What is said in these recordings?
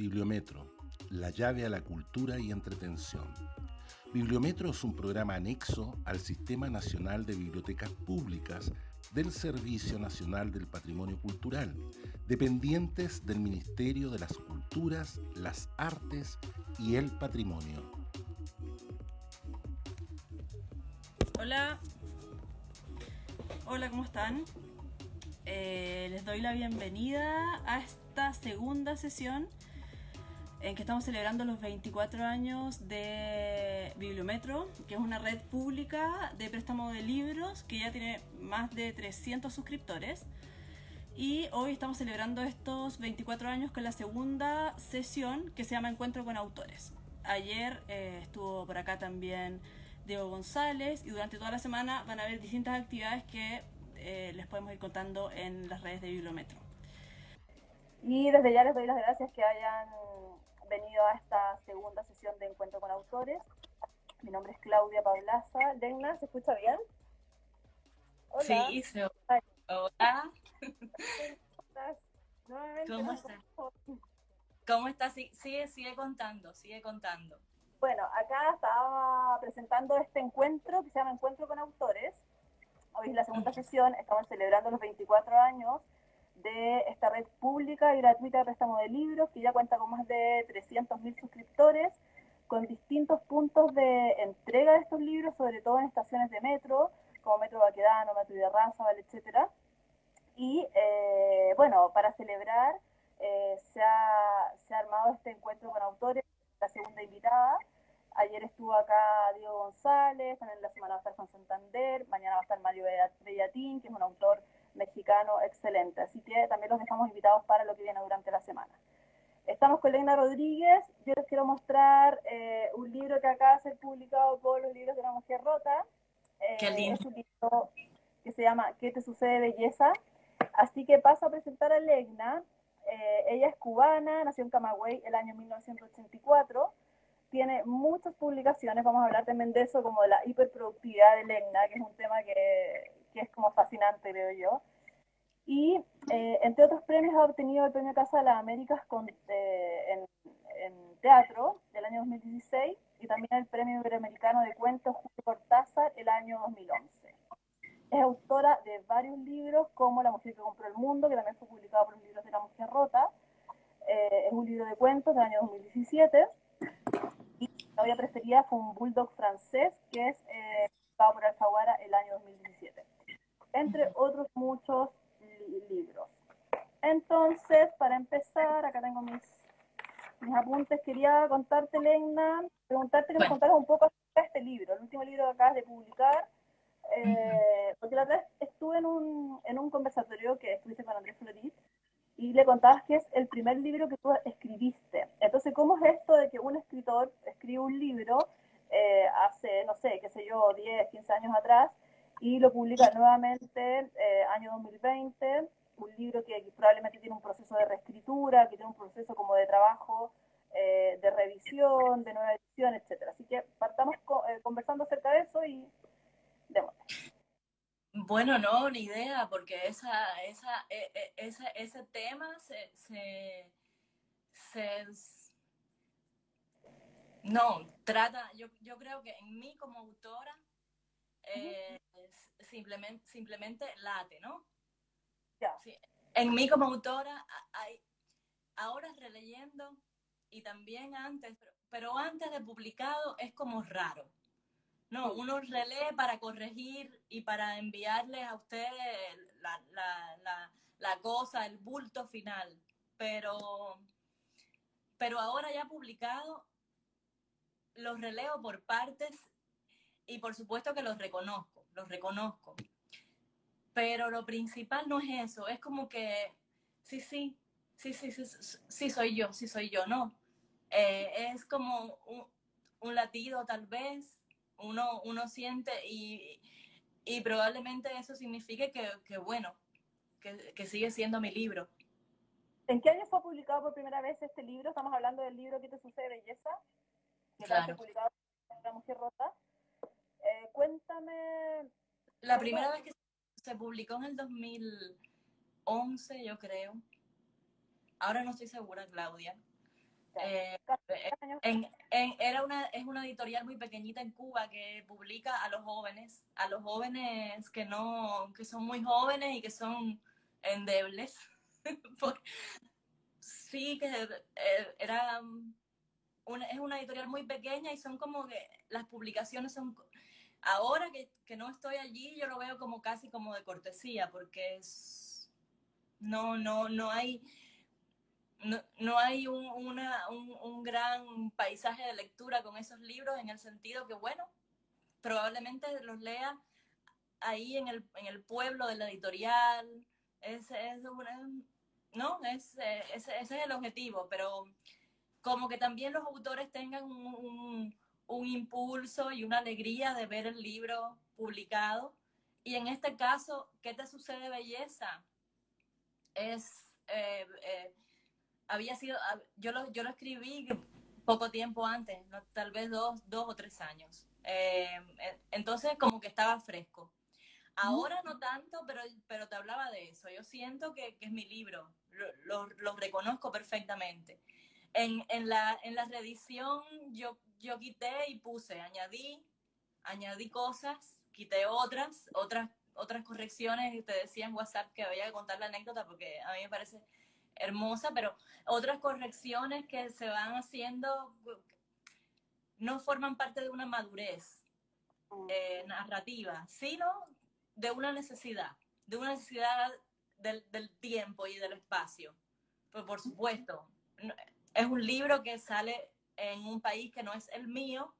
Bibliometro, la llave a la cultura y entretención. Bibliometro es un programa anexo al Sistema Nacional de Bibliotecas Públicas del Servicio Nacional del Patrimonio Cultural, dependientes del Ministerio de las Culturas, las Artes y el Patrimonio. Hola, hola, ¿cómo están? Eh, les doy la bienvenida a esta segunda sesión en que estamos celebrando los 24 años de Bibliometro, que es una red pública de préstamo de libros que ya tiene más de 300 suscriptores. Y hoy estamos celebrando estos 24 años con la segunda sesión que se llama Encuentro con Autores. Ayer eh, estuvo por acá también Diego González y durante toda la semana van a haber distintas actividades que eh, les podemos ir contando en las redes de Bibliometro. Y desde ya les doy las gracias que hayan venido a esta segunda sesión de Encuentro con Autores. Mi nombre es Claudia Pablaza. Legna, ¿se escucha bien? Hola. Sí, se Hola. ¿Cómo estás? ¿Cómo estás? Sigue, sigue contando, sigue contando. Bueno, acá estaba presentando este encuentro que se llama Encuentro con Autores. Hoy es la segunda sesión, estamos celebrando los 24 años de esta red pública y gratuita de préstamo de libros, que ya cuenta con más de 300.000 suscriptores, con distintos puntos de entrega de estos libros, sobre todo en estaciones de metro, como Metro Baquedano, Metro de Rázaval, etc. Y eh, bueno, para celebrar eh, se, ha, se, ha, armado este encuentro con autores, la segunda invitada. Ayer estuvo acá Diego González, en la semana va a estar con Santander, mañana va a estar Mario Bellatín, que es un autor mexicano excelente. Así que también los dejamos invitados para lo que viene durante la semana. Estamos con Leina Rodríguez. Yo les quiero mostrar eh, un libro que acaba de ser publicado por los libros de la mujer rota. Eh, es un libro que se llama ¿Qué te sucede, belleza? Así que paso a presentar a Legna. Eh, ella es cubana, nació en Camagüey el año 1984. Tiene muchas publicaciones, vamos a hablar también de eso, como de la hiperproductividad de Legna, que es un tema que, que es como fascinante, creo yo. Y eh, entre otros premios ha obtenido el Premio Casa de las Américas con, eh, en, en, teatro del año 2016 y también el Premio Iberoamericano de Cuentos Julio Cortázar el año 2011. Es autora de varios libros como La mujer que compró el mundo, que también fue publicado por los libros de La mujer rota. Eh, es un libro de cuentos del año 2017. Y la novia preferida fue un bulldog francés que es publicado por Alfaguara el año 2017 entre otros muchos libros. Entonces, para empezar, acá tengo mis, mis apuntes, quería contarte, Lena, preguntarte que me contaras un poco acerca de este libro, el último libro que acabas de publicar, eh, porque la otra vez estuve en un, en un conversatorio que estuviste con Andrés Florit, y le contabas que es el primer libro que tú escribiste. Entonces, ¿cómo es esto de que un escritor escribe un libro eh, hace, no sé, qué sé yo, 10, 15 años atrás, y lo publica nuevamente eh, año 2020, un libro que, probablemente tiene un proceso de reescritura, que tiene un proceso como de trabajo, eh, de revisión, de nueva edición, etcétera. Así que partamos eh, conversando acerca de eso y démosle. Bueno, no, ni idea, porque esa, esa, e, e, esa, ese tema se, se, se, no, trata, yo, yo creo que en mí como autora eh, simplemente, simplemente late, ¿no? En mí como autora, hay, ahora releyendo y también antes, pero, antes de publicado es como raro. No, uno relee para corregir y para enviarle a usted la, la, la, cosa, el bulto final. Pero, pero ahora ya publicado, los releo por partes y por supuesto que los reconozco, los reconozco. Pero lo principal no es eso, es como que, sí, sí, sí, sí, sí, sí soy yo, sí soy yo, no. Eh, es como un, latido tal vez, uno, uno siente y, y probablemente eso signifique que, que bueno, que, que, sigue siendo mi libro. ¿En qué año fue publicado por primera vez este libro? Estamos hablando del libro ¿Qué te sucede, belleza? Que claro. publicado en La Mujer Rota. Eh, cuéntame. La primera vez que se publicó en el 2011, yo creo. Ahora no estoy segura, Claudia. Eh, eh, era una, es una editorial muy pequeñita en Cuba que publica a los jóvenes, a los jóvenes que no, que son muy jóvenes y que son endebles. sí, que eh, era una, es una editorial muy pequeña y son como que las publicaciones son ahora que, que, no estoy allí, yo lo veo como casi como de cortesía, porque es, no, no, no hay, no, no hay un, una, un, un, gran paisaje de lectura con esos libros en el sentido que, bueno, probablemente los lea ahí en el, en el pueblo de la editorial, es, es no, es, ese, ese es el objetivo, pero como que también los autores tengan un, un, impulso y una alegría de ver el libro publicado. Y en este caso, ¿qué te sucede, belleza? Es, eh, eh, había sido, ah, yo lo, yo lo escribí poco tiempo antes, tal vez dos, dos o tres años. Eh, entonces, como que estaba fresco. Ahora no tanto, pero, pero te hablaba de eso. Yo siento que, que es mi libro, lo, lo reconozco perfectamente. En, en, la, en la reedición yo, yo quité y puse, añadí, añadí cosas, quité otras, otras, otras correcciones, y te decía en WhatsApp que había que contar la anécdota porque a mí me parece hermosa, pero otras correcciones que se van haciendo no forman parte de una madurez mm. eh, narrativa, sino de una necesidad, de una necesidad del, del tiempo y del espacio. Pues por supuesto, es un libro que sale en un país que no es el mío,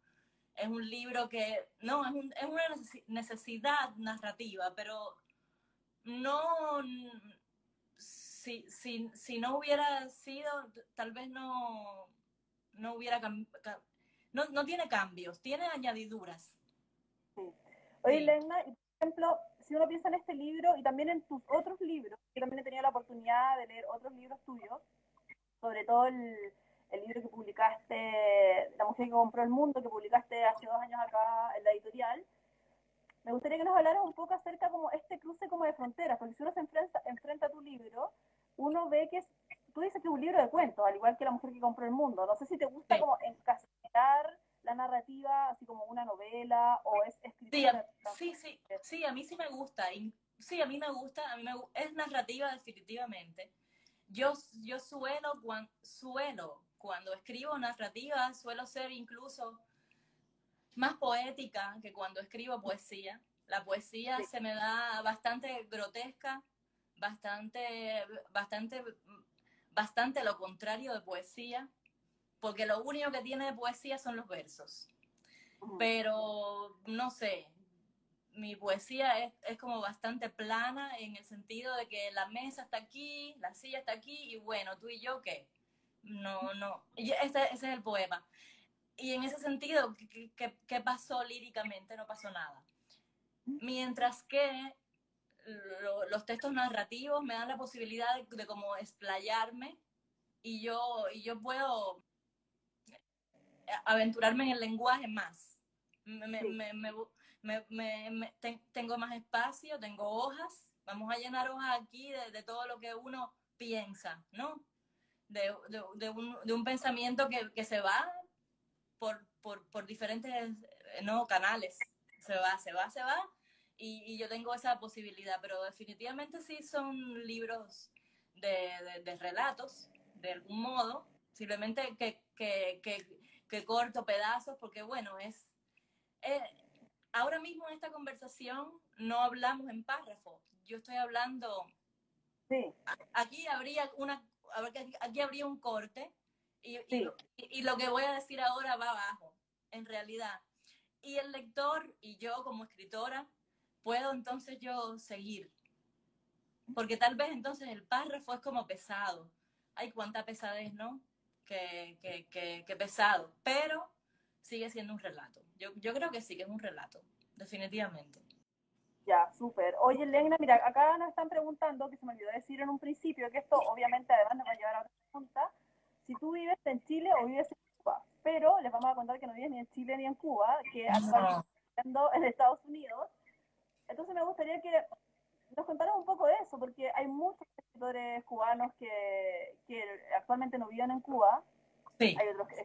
es un libro que, no, es, un, es una necesidad narrativa, pero no, si, si, si, no hubiera sido, tal vez no, no hubiera, no, no tiene cambios, tiene añadiduras. Sí. Oye. Lena, por ejemplo, si uno piensa en este libro y también en tus otros libros, yo también he tenido la oportunidad de leer otros libros tuyos, sobre todo el, el, libro que publicaste, La mujer que compró el mundo, que publicaste hace dos años acá en la editorial. Me gustaría que nos hablaras un poco acerca como este cruce como de fronteras, porque si uno se enfrenta, enfrenta a tu libro, uno ve que es, tú dices que es un libro de cuentos, al igual que La mujer que compró el mundo. No sé si te gusta sí. como encasillar la narrativa así como una novela o es escritura. Sí, sí, sí, sí, a mí sí me gusta. Y, sí, a mí me gusta, a mí me es narrativa definitivamente yo, yo suelo, cuando, suelo, cuando escribo narrativa, suelo ser incluso más poética que cuando escribo poesía. La poesía sí. se me da bastante grotesca, bastante, bastante, bastante lo contrario de poesía, porque lo único que tiene de poesía son los versos. Pero, no sé, mi poesía es, es, como bastante plana en el sentido de que la mesa está aquí, la silla está aquí y bueno, tú y yo qué. No, no. Ese, ese es el poema. Y en ese sentido, ¿qué, qué, qué pasó líricamente? No pasó nada. Mientras que lo, los textos narrativos me dan la posibilidad de, de como explayarme y yo, y yo puedo aventurarme en el lenguaje más. Me, sí. me, me, me, me, me te, tengo más espacio, tengo hojas, vamos a llenar hojas aquí de, todo lo que uno piensa, ¿no? De, de, de un, pensamiento que, que se va por, por, por, diferentes no, canales, se va, se va, se va, y, y, yo tengo esa posibilidad, pero definitivamente sí son libros de, de relatos, de algún modo, simplemente que, que, que, que corto pedazos, porque bueno, es... Eh, ahora mismo en esta conversación no hablamos en párrafo. Yo estoy hablando. Sí. Aquí habría una, aquí habría un corte y, sí. y, y, lo que voy a decir ahora va abajo, en realidad. Y el lector y yo como escritora puedo entonces yo seguir. Porque tal vez entonces el párrafo es como pesado. Ay, cuánta pesadez, ¿no? Que, que, que, que pesado. Pero sigue siendo un relato. Yo, yo creo que sí que es un relato, definitivamente. Ya, súper. Oye, Elena, mira, acá nos están preguntando, que se me olvidó decir en un principio, que esto obviamente además nos va a llevar a otra pregunta, si tú vives en Chile o vives en Cuba, pero les vamos a contar que no vives ni en Chile ni en Cuba, que actualmente no. en Estados Unidos. Entonces me gustaría que nos contaras un poco de eso, porque hay muchos escritores cubanos que, que actualmente no viven en Cuba, Hay otros que,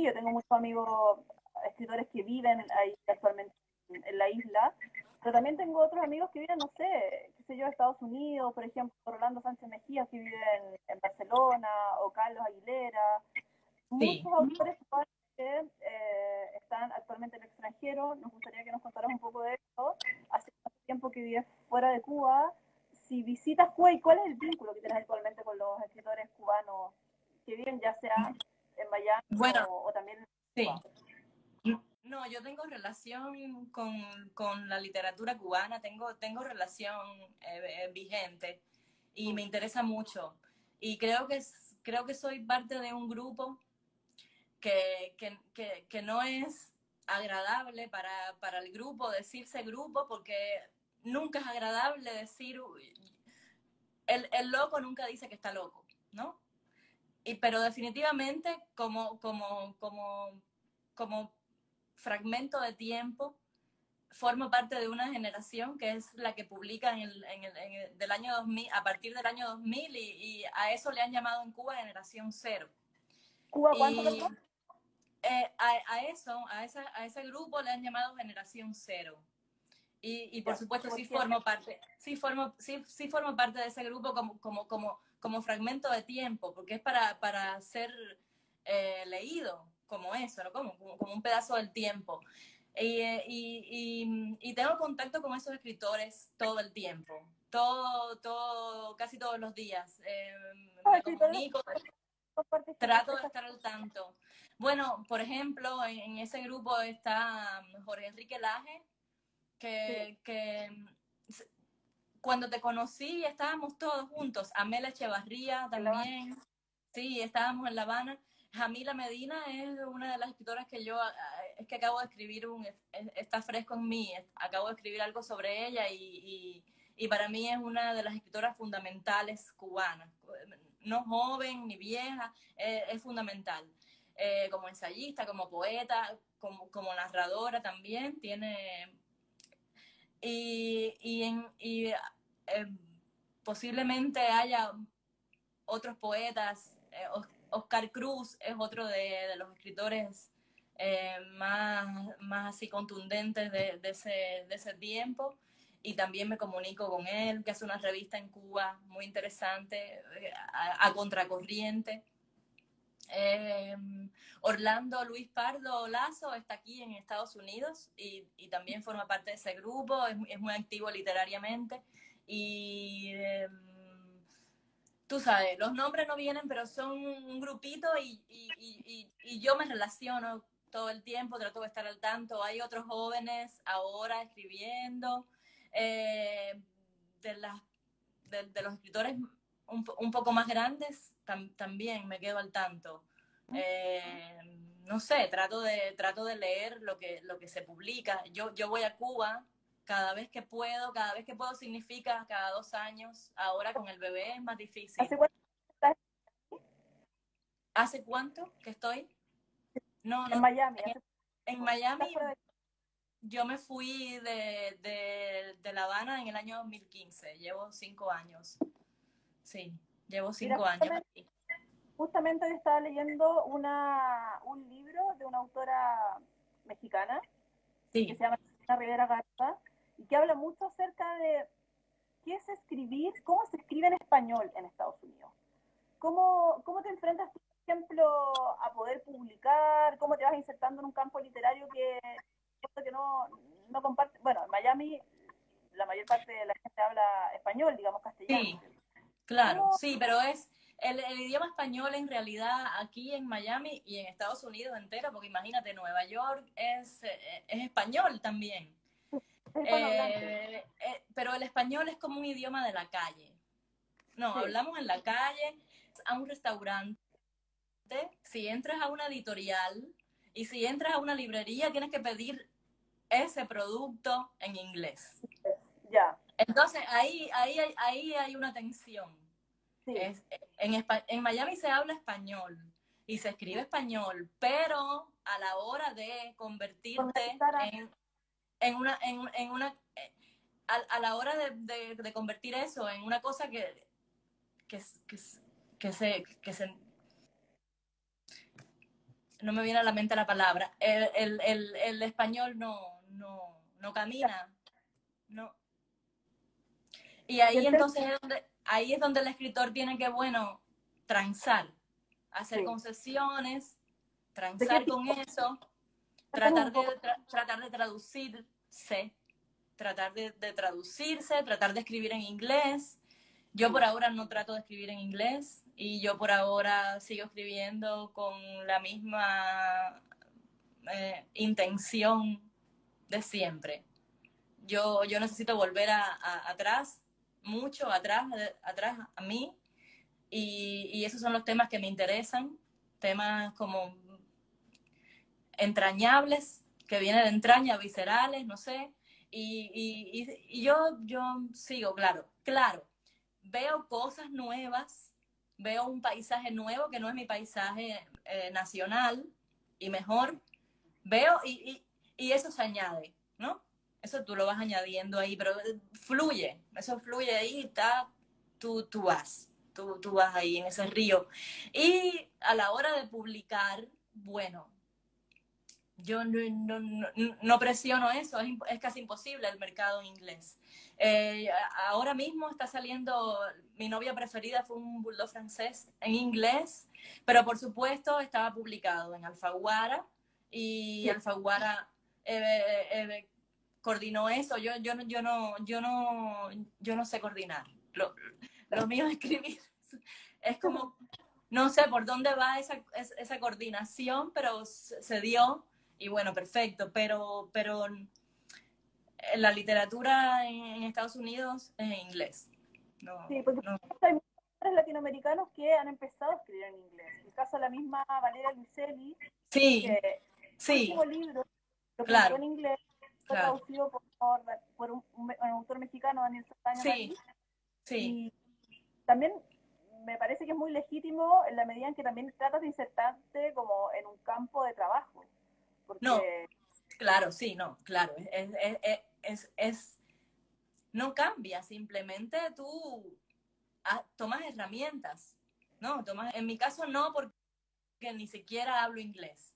sí, yo tengo muchos amigos escritores que viven ahí actualmente en la isla, pero también tengo otros amigos que viven, no sé, qué sé yo, Estados Unidos, por ejemplo, Rolando Sánchez Mejía, que vive en, Barcelona, o Carlos Aguilera. Muchos autores que eh, están actualmente en el extranjero. Nos gustaría que nos contaras un poco de eso. Hace tiempo que vives fuera de Cuba. Si visitas Cuba, ¿y cuál es el vínculo que tienes actualmente con los escritores cubanos que viven ya sea en Miami o, también en Cuba? No, yo tengo relación con, la literatura cubana, tengo, tengo relación eh, eh, vigente y me interesa mucho. Y creo que, creo que soy parte de un grupo que, no es agradable para, el grupo decirse grupo porque nunca es agradable decir, el, el loco nunca dice que está loco, ¿no? Y, pero definitivamente como, como, como, como fragmento de tiempo, formo parte de una generación que es la que publica en el, en el, del año 2000, a partir del año 2000 y, a eso le han llamado en Cuba generación cero. ¿Cuba cuánto? Eh, a, eso, a, esa, a ese grupo le han llamado generación cero. Y, y por supuesto sí formo parte, sí formo, sí, sí formo parte de ese grupo como, como, como, como fragmento de tiempo, porque es para, para ser eh, leído como eso, ¿no? como, como un pedazo del tiempo. Y, y, y, tengo contacto con esos escritores todo el tiempo, todo, todo, casi todos los días. Eh, me comunico, trato de estar al tanto. Bueno, por ejemplo, en, ese grupo está Jorge Enrique Laje, que, que cuando te conocí estábamos todos juntos, Amela Echevarría también, sí, estábamos en La Habana, Jamila Medina es una de las escritoras que yo, ah, es que acabo de escribir un, está fresco en mí, acabo de escribir algo sobre ella y, y, para mí es una de las escritoras fundamentales cubanas, no joven ni vieja, es fundamental. Eh, como ensayista, como poeta, como, como narradora también, tiene... Y, y, en, y eh, posiblemente haya otros poetas, eh, Oscar Cruz es otro de, los escritores eh, más, más así contundentes de, ese, tiempo y también me comunico con él, que hace una revista en Cuba muy interesante, eh, a, contracorriente. Eh, Orlando Luis Pardo Lazo está aquí en Estados Unidos y, también forma parte de ese grupo, es, muy activo literariamente y tú sabes, los nombres no vienen, pero son un grupito y, yo me relaciono todo el tiempo, trato de estar al tanto. Hay otros jóvenes ahora escribiendo, eh, de, los escritores un, poco más grandes, también me quedo al tanto. Eh, no sé, trato de, trato de leer lo que, lo que se publica. Yo, yo voy a Cuba cada vez que puedo, cada vez que puedo significa cada dos años. Ahora con el bebé es más difícil. ¿Hace cuánto estás? ¿Hace cuánto que estoy? No, en Miami. En, Miami yo me fui de, de, La Habana en el año 2015. Llevo cinco años. Sí, llevo cinco años Justamente estaba leyendo una, un libro de una autora mexicana que se llama Rivera Garza y que habla mucho acerca de qué es escribir, cómo se escribe en español en Estados Unidos. ¿Cómo, cómo te enfrentas, por ejemplo, a poder publicar? ¿Cómo te vas insertando en un campo literario que, que no, no comparte? Bueno, en Miami la mayor parte de la gente habla español, digamos castellano. Sí, claro, sí, pero es el, el, idioma español en realidad aquí en Miami y en Estados Unidos entero, porque imagínate, Nueva York es, eh, es español también. Eh, eh, pero el español es como un idioma de la calle. No, hablamos en la calle, a un restaurante, si entras a una editorial y si entras a una librería, tienes que pedir ese producto en inglés. Ya. Entonces ahí, ahí, ahí hay una tensión. en, en Miami se habla español y se escribe español, pero a la hora de convertirte en, en una, en, en una eh, a, la hora de, de, convertir eso en una cosa que, que, que, que se, que se no me viene a la mente la palabra, el, el, español no, no, no camina, no. Y ahí entonces es donde, ahí es donde el escritor tiene que, bueno, transar, hacer concesiones, transar con eso, tratar de, tratar de traducirse, tratar de, de, traducirse, tratar de escribir en inglés. Yo por ahora no trato de escribir en inglés y yo por ahora sigo escribiendo con la misma eh, intención de siempre. Yo, yo necesito volver a, atrás, mucho atrás, atrás a mí, y, esos son los temas que me interesan, temas como entrañables, que vienen de entrañas, viscerales, no sé. Y, y, yo, yo sigo, claro, claro, veo cosas nuevas, veo un paisaje nuevo que no es mi paisaje eh, nacional y mejor, veo y, y, eso se añade, ¿no? Eso tú lo vas añadiendo ahí, pero fluye, eso fluye ahí, está, tú, tú vas, tú, tú vas ahí en ese río. Y a la hora de publicar, bueno, yo no, presiono eso, es, casi imposible el mercado en inglés. Eh, ahora mismo está saliendo, mi novia preferida fue un bulldog francés en inglés, pero por supuesto estaba publicado en Alfaguara y Alfaguara eh, eh, coordinó eso. Yo, yo, yo, no, yo, no, yo no sé coordinar. Lo, lo mío es escribir. Es como, no sé por dónde va esa, esa coordinación, pero se dio y bueno, perfecto, pero, pero la literatura en, Estados Unidos es en inglés. sí, porque hay muchos latinoamericanos que han empezado a escribir en inglés. En el caso de la misma Valeria Luiselli, sí, que sí, el libro lo claro, en inglés, fue traducido por, por un, autor mexicano, Daniel Santana. Sí, sí. Y también me parece que es muy legítimo en la medida en que también tratas de insertarte como en un campo de trabajo. No, claro, sí, no, claro. Es, es, no cambia, simplemente tú ah, tomas herramientas. No, tomas, en mi caso no, porque ni siquiera hablo inglés.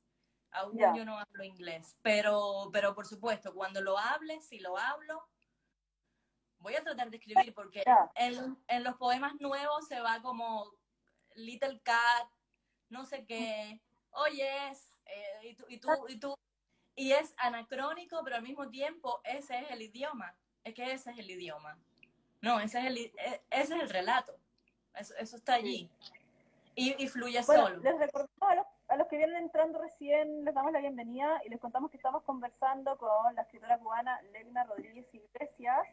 Aún yo no hablo inglés. Pero, pero por supuesto, cuando lo hable, si lo hablo, voy a tratar de escribir porque en, en, los poemas nuevos se va como Little Cat, no sé qué, oyes, eh, y, tú, y, tú, y, tú, y es anacrónico, pero al mismo tiempo ese es el idioma. Es que ese es el idioma. No, ese es el, e, ese es el relato. Eso, eso está allí. Y, y, fluye solo. Les recordamos a los, a los, que vienen entrando recién, les damos la bienvenida y les contamos que estamos conversando con la escritora cubana Legna Rodríguez Iglesias,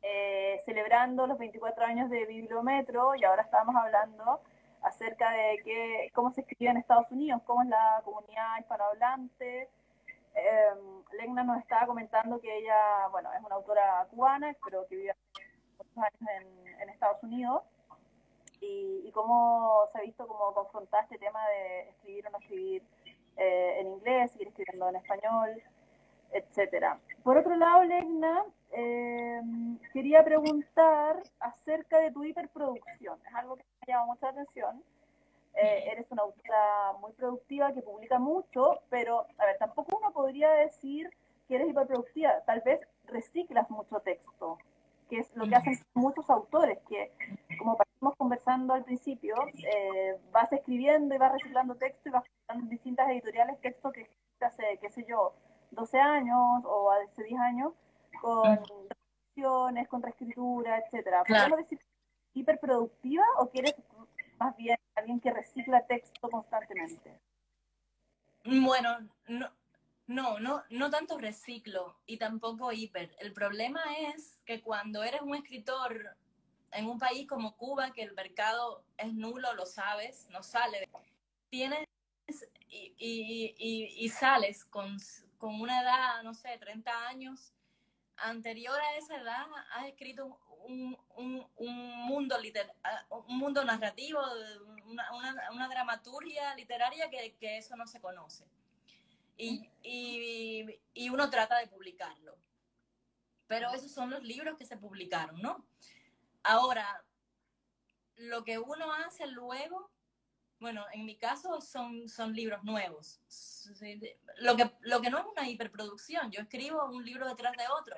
eh, celebrando los 24 años de Bibliometro y ahora estamos hablando acerca de que, cómo se escribe en Estados Unidos, cómo es la comunidad hispanohablante. Eh, Legna nos estaba comentando que ella, bueno, es una autora cubana, pero que vive muchos años en Estados Unidos, y, y, cómo se ha visto como confrontar este tema de escribir o no escribir eh, en inglés, seguir escribiendo en español, etcétera. Por otro lado, Legna, eh, quería preguntar acerca de tu hiperproducción. Es algo que me llama mucha atención. Eh, eres una autora muy productiva que publica mucho, pero, a ver, tampoco uno podría decir que eres hiperproductiva. Tal vez reciclas mucho texto, que es lo que hacen muchos autores, que, como partimos conversando al principio, eh, vas escribiendo y vas reciclando texto y vas en distintas editoriales texto que hace, qué sé yo, 12 años o hace 10 años, con traducciones, con reescritura, etcétera. ¿Podemos decir hiperproductiva o quieres más bien alguien que recicla texto constantemente? Bueno, no, no, no, no tanto reciclo y tampoco hiper. El problema es que cuando eres un escritor en un país como Cuba, que el mercado es nulo, lo sabes, no sale, tienes y, y, y, y sales con, con una edad, no sé, 30 años, anterior a esa edad has escrito un, mundo liter, un mundo narrativo, una, dramaturgia literaria que, eso no se conoce. Y, y, uno trata de publicarlo. Pero esos son los libros que se publicaron, ¿no? Ahora, lo que uno hace luego Bueno, en mi caso son, son libros nuevos. Lo que, lo que no es una hiperproducción, yo escribo un libro detrás de otro.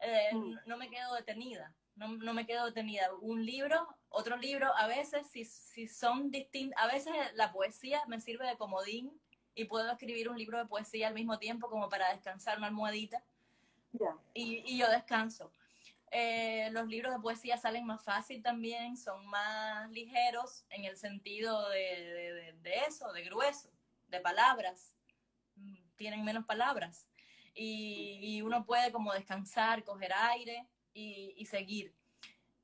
Eh, mm. No me quedo detenida, no, no, me quedo detenida. Un libro, otro libro, a veces si, si son distintos, a veces la poesía me sirve de comodín y puedo escribir un libro de poesía al mismo tiempo como para descansar una almohadita. Y, y yo descanso. Eh, los libros de poesía salen más fácil también, son más ligeros en el sentido de, eso, de grueso, de palabras. Mm, tienen menos palabras. Y, uno puede como descansar, coger aire y, seguir.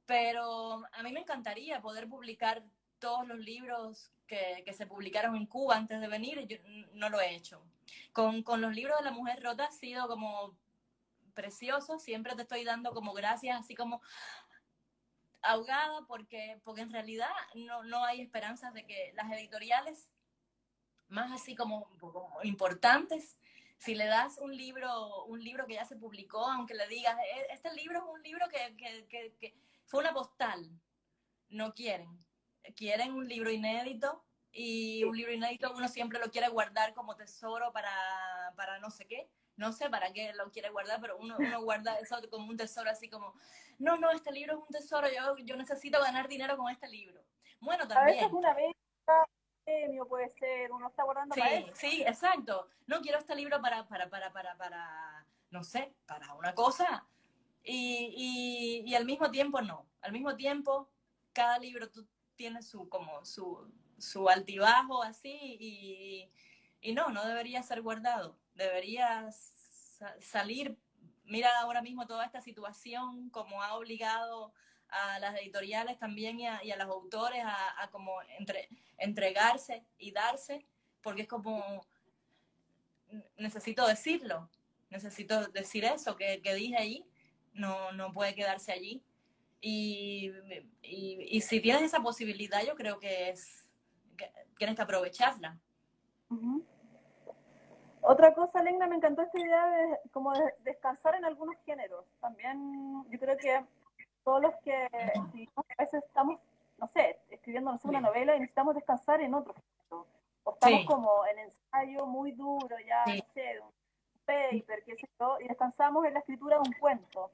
Pero a mí me encantaría poder publicar todos los libros que, se publicaron en Cuba antes de venir, yo no lo he hecho. Con, con los libros de la mujer rota ha sido como precioso, siempre te estoy dando como gracias, así como ahogada, porque, porque en realidad no, no hay esperanzas de que las editoriales, más así como, importantes, si le das un libro, un libro que ya se publicó, aunque le digas, e, este libro es un libro que, que, que, fue una postal, no quieren. Quieren un libro inédito y un libro inédito uno siempre lo quiere guardar como tesoro para, para no sé qué no sé para qué lo quiere guardar, pero uno, uno guarda eso como un tesoro, así como, no, no, este libro es un tesoro, yo, yo necesito ganar dinero con este libro. Bueno, también. A veces una vez premio puede ser, uno está guardando sí, Sí, exacto. No quiero este libro para, para, para, para, para, no sé, para una cosa. Y, y, y al mismo tiempo no. Al mismo tiempo, cada libro tú tienes su, como su, su altibajo así y, y no, no debería ser guardado deberías salir. Mira ahora mismo toda esta situación, como ha obligado a las editoriales también y a, los autores a, como entre, entregarse y darse, porque es como, necesito decirlo, necesito decir eso que, dije ahí, no, no puede quedarse allí. Y, y, si tienes esa posibilidad, yo creo que es que tienes que aprovecharla. Otra cosa, Lengna, me encantó esta idea de como descansar en algunos géneros. También yo creo que todos los que a veces estamos, no sé, escribiendo una novela y necesitamos descansar en otros géneros. O estamos como en ensayo muy duro, ya, no sé, un paper, qué sé yo, y descansamos en la escritura de un cuento.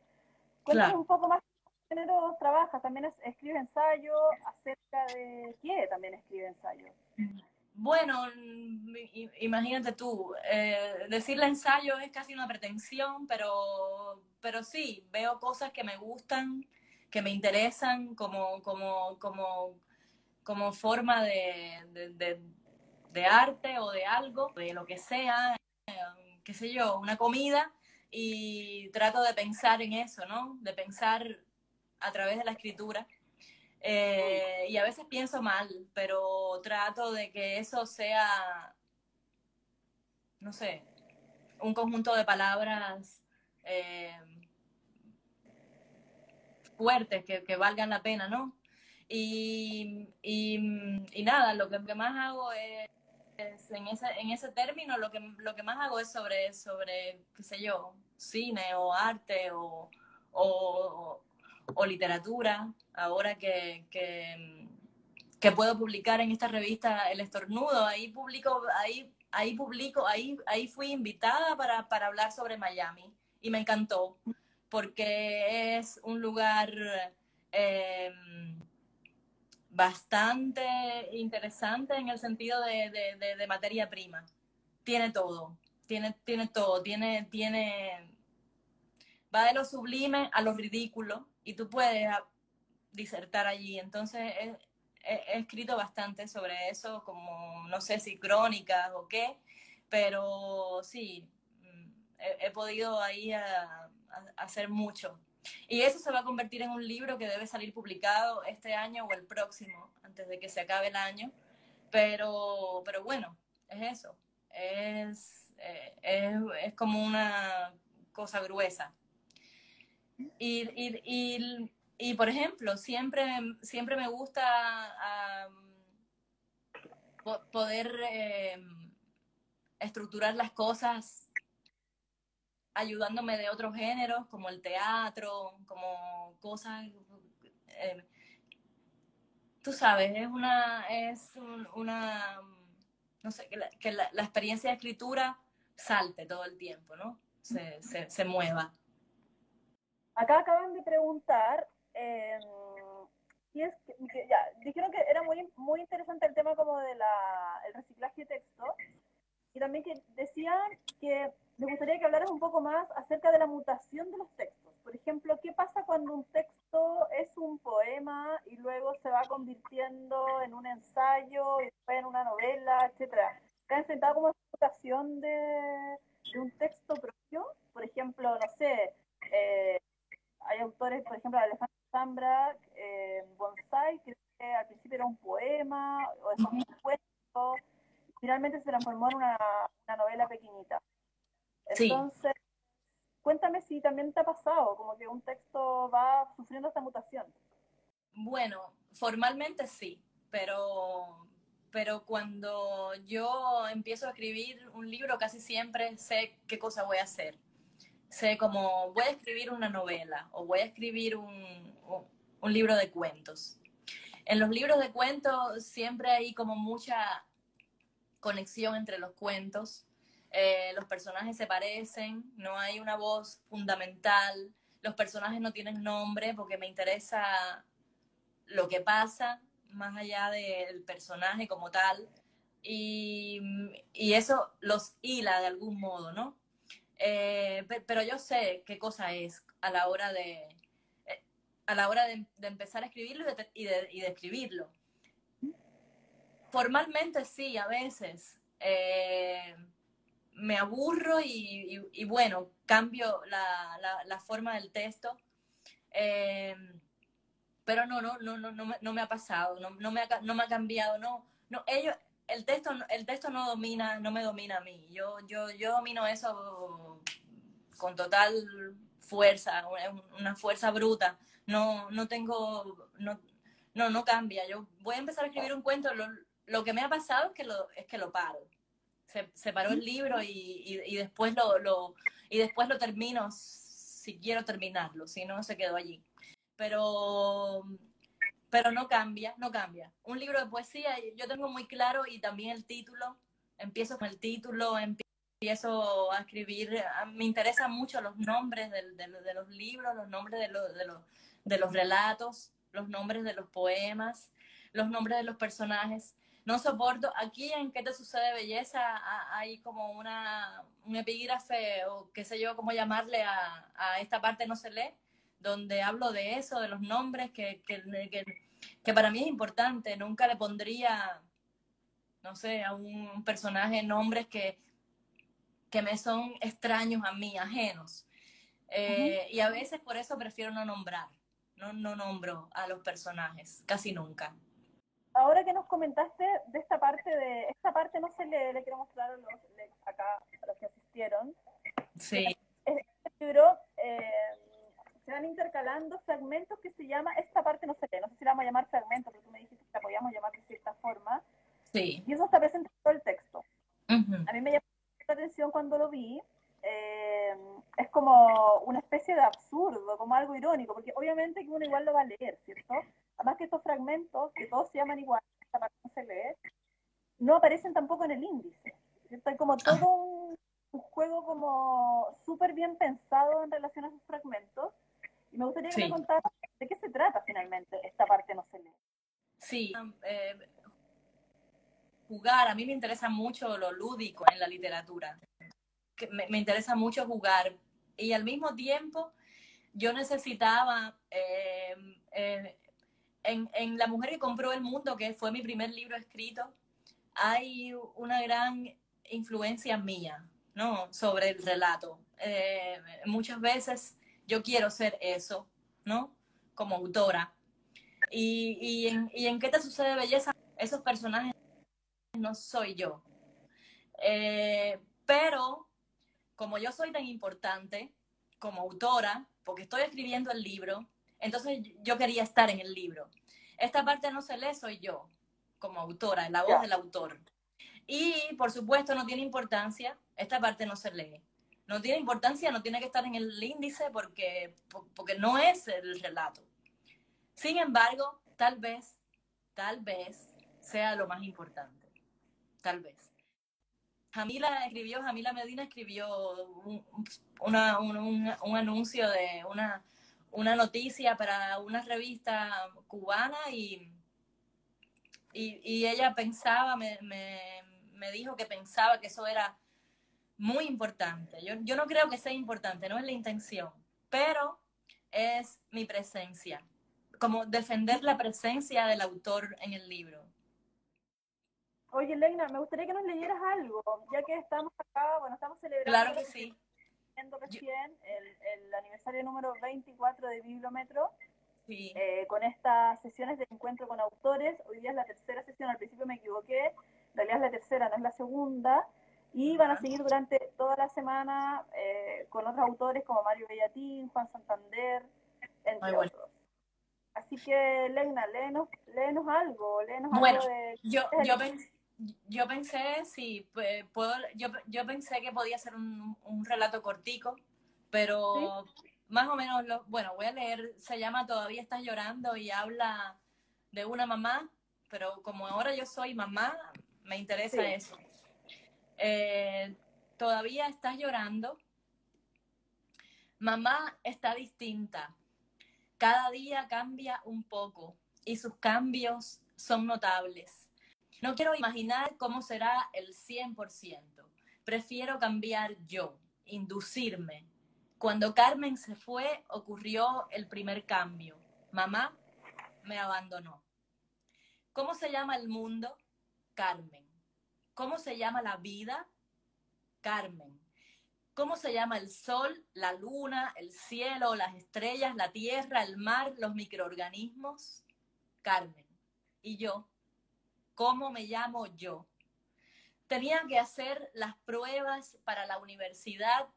Cuéntanos un poco más qué género trabajas. También escribe ensayo acerca de qué también escribe ensayo. Bueno, imagínate tú, eh, decirle ensayo es casi una pretensión, pero, pero sí, veo cosas que me gustan, que me interesan como, como, como, como forma de, de, arte o de algo, de lo que sea, qué sé yo, una comida, y trato de pensar en eso, ¿no? De pensar a través de la escritura eh, y a veces pienso mal, pero trato de que eso sea, no sé, un conjunto de palabras eh, fuertes que, valgan la pena, ¿no? Y, nada, lo que, más hago es, en, ese, en ese término, lo que, lo que más hago es sobre, sobre qué sé yo, cine o arte o literatura, ahora que, que, puedo publicar en esta revista El Estornudo, ahí publico, ahí, ahí publico, ahí, ahí fui invitada para, para hablar sobre Miami y me encantó, porque es un lugar em, bastante interesante en el sentido de, de, de, materia prima. Tiene todo, tiene, tiene todo, tiene, tiene, va de lo sublime a lo ridículo y tú puedes disertar allí. Entonces he, escrito bastante sobre eso, como no sé si crónicas o qué, pero sí, mm, he, podido ahí hacer mucho. Y eso se va a convertir en un libro que debe salir publicado este año o el próximo, antes de que se acabe el año. Pero, pero bueno, es eso. Es, eh, es, es como una cosa gruesa. Y, y, y, por ejemplo, siempre, siempre me gusta poder em, estructurar las cosas ayudándome de otros géneros, como el teatro, como cosas... Em, tú sabes, es una, es una, no sé, que, la, experiencia de escritura salte todo el tiempo, ¿no? Se, se, mueva. Acá acaban de preguntar, eh, es ya, dijeron que era muy, muy interesante el tema como de la, el reciclaje de texto, y también que decían que me gustaría que hablaras un poco más acerca de la mutación de los textos. Por ejemplo, ¿qué pasa cuando un texto es un poema y luego se va convirtiendo en un ensayo y después en una novela, etcétera? ¿Te has enfrentado como mutación de, de, un texto propio? Por ejemplo, no sé, eh, hay autores, por ejemplo, Alejandro Zambra, eh, Bonsai, que al principio era un poema o es un cuento, finalmente se transformó en una, una novela pequeñita. Entonces, cuéntame si también te ha pasado, como que un texto va sufriendo esta mutación. Bueno, formalmente sí, pero, pero cuando yo empiezo a escribir un libro casi siempre sé qué cosa voy a hacer. Sé como voy a escribir una novela o voy a escribir un, un libro de cuentos. En los libros de cuentos siempre hay como mucha conexión entre los cuentos eh, los personajes se parecen, no hay una voz fundamental, los personajes no tienen nombre porque me interesa lo que pasa más allá del personaje como tal y, eso los hila de algún modo, ¿no? Eh, pero yo sé qué cosa es a la hora de, eh, a la hora de, empezar a escribirlo y de, y de, escribirlo. Formalmente sí, a veces me aburro y, bueno, cambio la, forma del texto. Em, pero no, no, no, no, no me, no me ha pasado, no, no, me ha, no me ha cambiado, no, no, ellos, el texto, el texto no domina, no me domina a mí. Yo, yo, yo domino eso con total fuerza, una fuerza bruta. No, no tengo, no, no, no cambia. Yo voy a empezar a escribir un cuento. Lo, lo que me ha pasado es que lo, es que lo paro se, paró el libro y, después lo, lo, y después lo termino si quiero terminarlo, si no se quedó allí. Pero, pero no cambia, no cambia. Un libro de poesía yo tengo muy claro y también el título, empiezo con el título, empiezo a escribir, me interesan mucho los nombres de, de, los libros, los nombres de, de, los, de los relatos, los nombres de los poemas, los nombres de los personajes no soporto. Aquí en ¿Qué te sucede belleza? hay como una, un epígrafe o qué sé yo, cómo llamarle a, esta parte no se lee, donde hablo de eso, de los nombres, que, para mí es importante. Nunca le pondría, no sé, a un personaje nombres que, que me son extraños a mí, ajenos. Eh, y a veces por eso prefiero no nombrar, no, no nombro a los personajes, casi nunca ahora que nos comentaste de esta parte, de esta parte no se le, le quiero mostrar a los, acá a los que asistieron. Sí. Este libro eh, van intercalando fragmentos que se llama, esta parte no se lee, no sé si la vamos a llamar fragmentos, pero tú me dijiste que la podíamos llamar de cierta forma. Sí. Y eso está presente en todo el texto. A mí me llamó la atención cuando lo vi. Eh, es como una especie de absurdo, como algo irónico, porque obviamente que uno igual lo va a leer, ¿cierto? Además que estos fragmentos, que todos se llaman igual, esta parte no se lee, no aparecen tampoco en el índice. Hay como todo un, juego como súper bien pensado en relación a. Me contaras de qué se trata finalmente esta parte no se lee. Sí, eh, jugar, a mí me interesa mucho lo lúdico en la literatura. Me, me interesa mucho jugar y al mismo tiempo yo necesitaba eh, eh, en, La mujer que compró el mundo, que fue mi primer libro escrito, hay una gran influencia mía, ¿no? Sobre el relato. Eh, muchas veces yo quiero ser eso. Como autora. Y, en, qué te sucede belleza, esos personajes no soy yo. Eh, pero como yo soy tan importante como autora, porque estoy escribiendo el libro, entonces yo quería estar en el libro. Esta parte no se lee, soy yo, como autora, la voz del autor. Y por supuesto no tiene importancia, esta parte no se lee. No tiene importancia, no tiene que estar en el índice porque, porque no es el relato. Sin embargo, tal vez tal vez sea lo más importante. Tal vez. Jamila escribió, Jamila Medina escribió un, un, anuncio de una, una noticia para una revista cubana y, y, ella pensaba, me, me, dijo que pensaba que eso era muy importante. Yo, yo no creo que sea importante, no es la intención, pero es mi presencia, como defender la presencia del autor en el libro. Oye, Leina, me gustaría que nos leyeras algo, ya que estamos acá, bueno, estamos celebrando. Claro que sí. recién el, el, aniversario número 24 de Bibliometro. Sí. Eh, con estas sesiones de encuentro con autores. Hoy día es la tercera sesión, al principio me equivoqué, en realidad es la tercera, no es la segunda. Y van a seguir durante toda la semana eh, con otros autores como Mario Bellatín, Juan Santander, entre otros. Así que, Leina, léenos, léenos algo, léenos algo de... Yo, yo, pensé, yo pensé, sí, puedo, yo, yo pensé que podía ser un, un relato cortico, pero más o menos, lo, bueno, voy a leer, se llama Todavía estás llorando y habla de una mamá, pero como ahora yo soy mamá, me interesa eso. Eh, todavía estás llorando. Mamá está distinta. Cada día cambia un poco y sus cambios son notables. No quiero imaginar cómo será el 100%. Prefiero cambiar yo, inducirme. Cuando Carmen se fue, ocurrió el primer cambio. Mamá me abandonó. ¿Cómo se llama el mundo? Carmen. ¿Cómo se llama la vida? Carmen. ¿Cómo se llama el sol, la luna, el cielo, las estrellas, la tierra, el mar, los microorganismos? Carmen. Y yo, ¿Cómo me llamo yo? Tenía que hacer las pruebas para la universidad,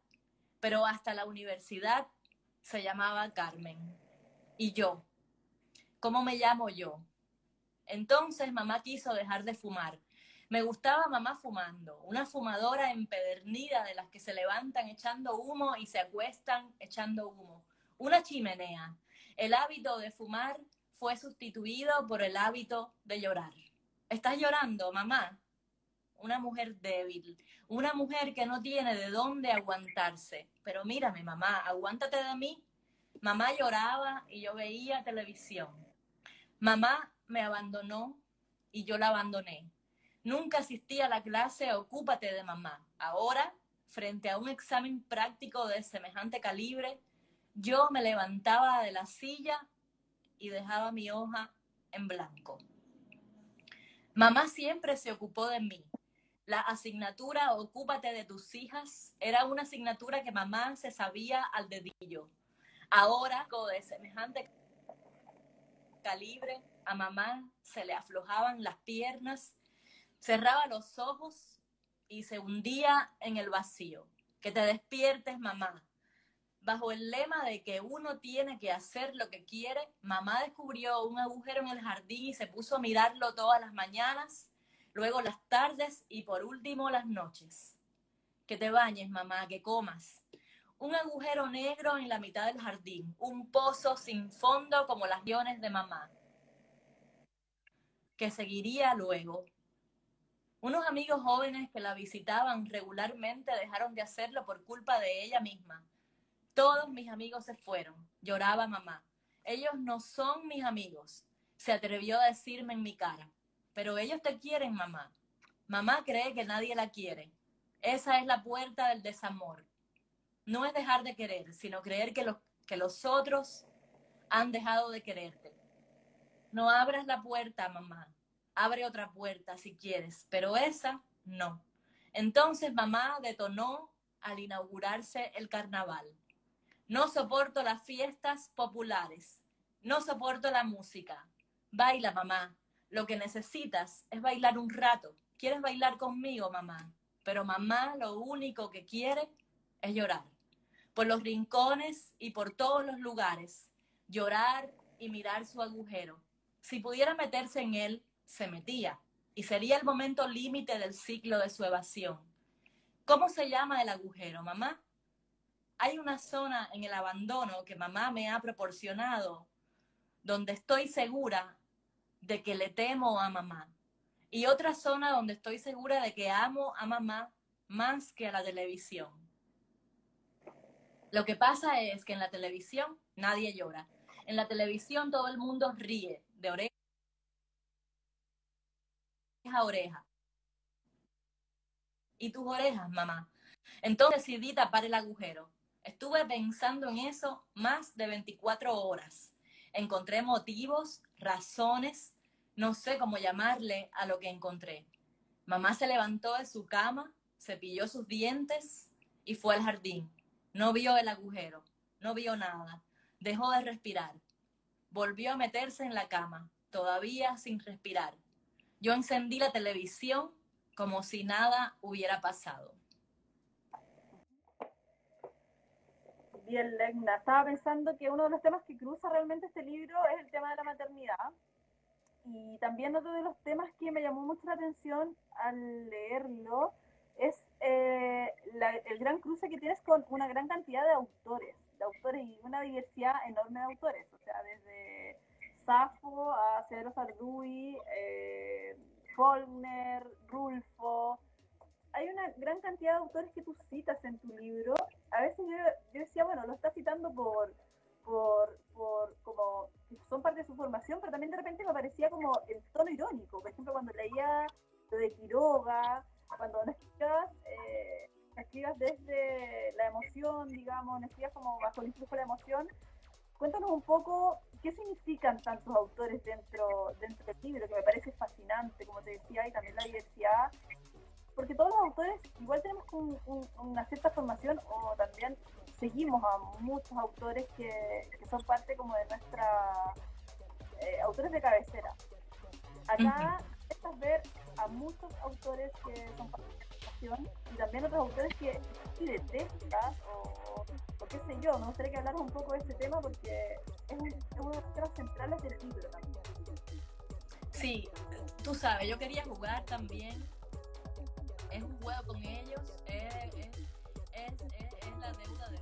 pero hasta la universidad se llamaba Carmen. Y yo, ¿cómo me llamo yo? Entonces mamá quiso dejar de fumar. Me gustaba mamá fumando, una fumadora empedernida de las que se levantan echando humo y se acuestan echando humo. Una chimenea. El hábito de fumar fue sustituido por el hábito de llorar. Estás llorando, mamá. Una mujer débil, una mujer que no tiene de dónde aguantarse. Pero mírame, mamá, aguántate de mí. Mamá lloraba y yo veía televisión. Mamá me abandonó y yo la abandoné. Nunca asistí a la clase Ocúpate de mamá. Ahora, frente a un examen práctico de semejante calibre, yo me levantaba de la silla y dejaba mi hoja en blanco. Mamá siempre se ocupó de mí. La asignatura Ocúpate de tus hijas era una asignatura que mamá se sabía al dedillo. Ahora, de semejante calibre, a mamá se le aflojaban las piernas, cerraba los ojos y se hundía en el vacío. Que te despiertes, mamá bajo el lema de que uno tiene que hacer lo que quiere, mamá descubrió un agujero en el jardín y se puso a mirarlo todas las mañanas, luego las tardes y por último las noches. Que te bañes, mamá, que comas. Un agujero negro en la mitad del jardín, un pozo sin fondo como las guiones de mamá. Que seguiría luego. Unos amigos jóvenes que la visitaban regularmente dejaron de hacerlo por culpa de ella misma todos mis amigos se fueron, lloraba mamá. Ellos no son mis amigos, se atrevió a decirme en mi cara. Pero ellos te quieren, mamá. Mamá cree que nadie la quiere. Esa es la puerta del desamor. No es dejar de querer, sino creer que los, que los otros han dejado de quererte. No abras la puerta, mamá. Abre otra puerta si quieres, pero esa no. Entonces mamá detonó al inaugurarse el carnaval. No soporto las fiestas populares. No soporto la música. Baila, mamá. Lo que necesitas es bailar un rato. ¿Quieres bailar conmigo, mamá? Pero mamá lo único que quiere es llorar. Por los rincones y por todos los lugares. Llorar y mirar su agujero. Si pudiera meterse en él, se metía. Y sería el momento límite del ciclo de su evasión. ¿Cómo se llama el agujero, mamá? hay una zona en el abandono que mamá me ha proporcionado donde estoy segura de que le temo a mamá. Y otra zona donde estoy segura de que amo a mamá más que a la televisión. Lo que pasa es que en la televisión nadie llora. En la televisión todo el mundo ríe de oreja a oreja. ¿Y tus orejas, mamá? Entonces decidí tapar el agujero. Estuve pensando en eso más de 24 horas. Encontré motivos, razones, no sé cómo llamarle a lo que encontré. Mamá se levantó de su cama, cepilló sus dientes y fue al jardín. No vio el agujero, no vio nada. Dejó de respirar. Volvió a meterse en la cama, todavía sin respirar. Yo encendí la televisión como si nada hubiera pasado. Bien, Legna. Estaba pensando que uno de los temas que cruza realmente este libro es el tema de la maternidad. Y también otro de los temas que me llamó mucho la atención al leerlo es eh, el gran cruce que tienes con una gran cantidad de autores, de autores y una diversidad enorme de autores, o sea, desde Safo a Cedro Sarduy, eh, Faulkner, Rulfo, hay una gran cantidad de autores que tú citas en tu libro. A veces yo, decía, bueno, lo estás citando por, por, por, como son parte de su formación, pero también de repente me parecía como el tono irónico. Por ejemplo, cuando leía lo de Quiroga, cuando no escribas, eh, escribas desde la emoción, digamos, no escribas como bajo el influjo de la emoción. Cuéntanos un poco qué significan tantos autores dentro, dentro del libro, que me parece fascinante, como te decía, y también la diversidad porque todos los autores igual tenemos una cierta formación o también seguimos a muchos autores que, son parte como de nuestra eh, autores de cabecera. Acá estás ver a muchos autores que son parte de la formación y también otros autores que si detestas o, o, qué sé yo. Me gustaría que hablaras un poco de este tema porque es, un, es uno de temas centrales del libro también. Sí, tú sabes, yo quería jugar también es un juego con ellos, es, es, es, es la deuda de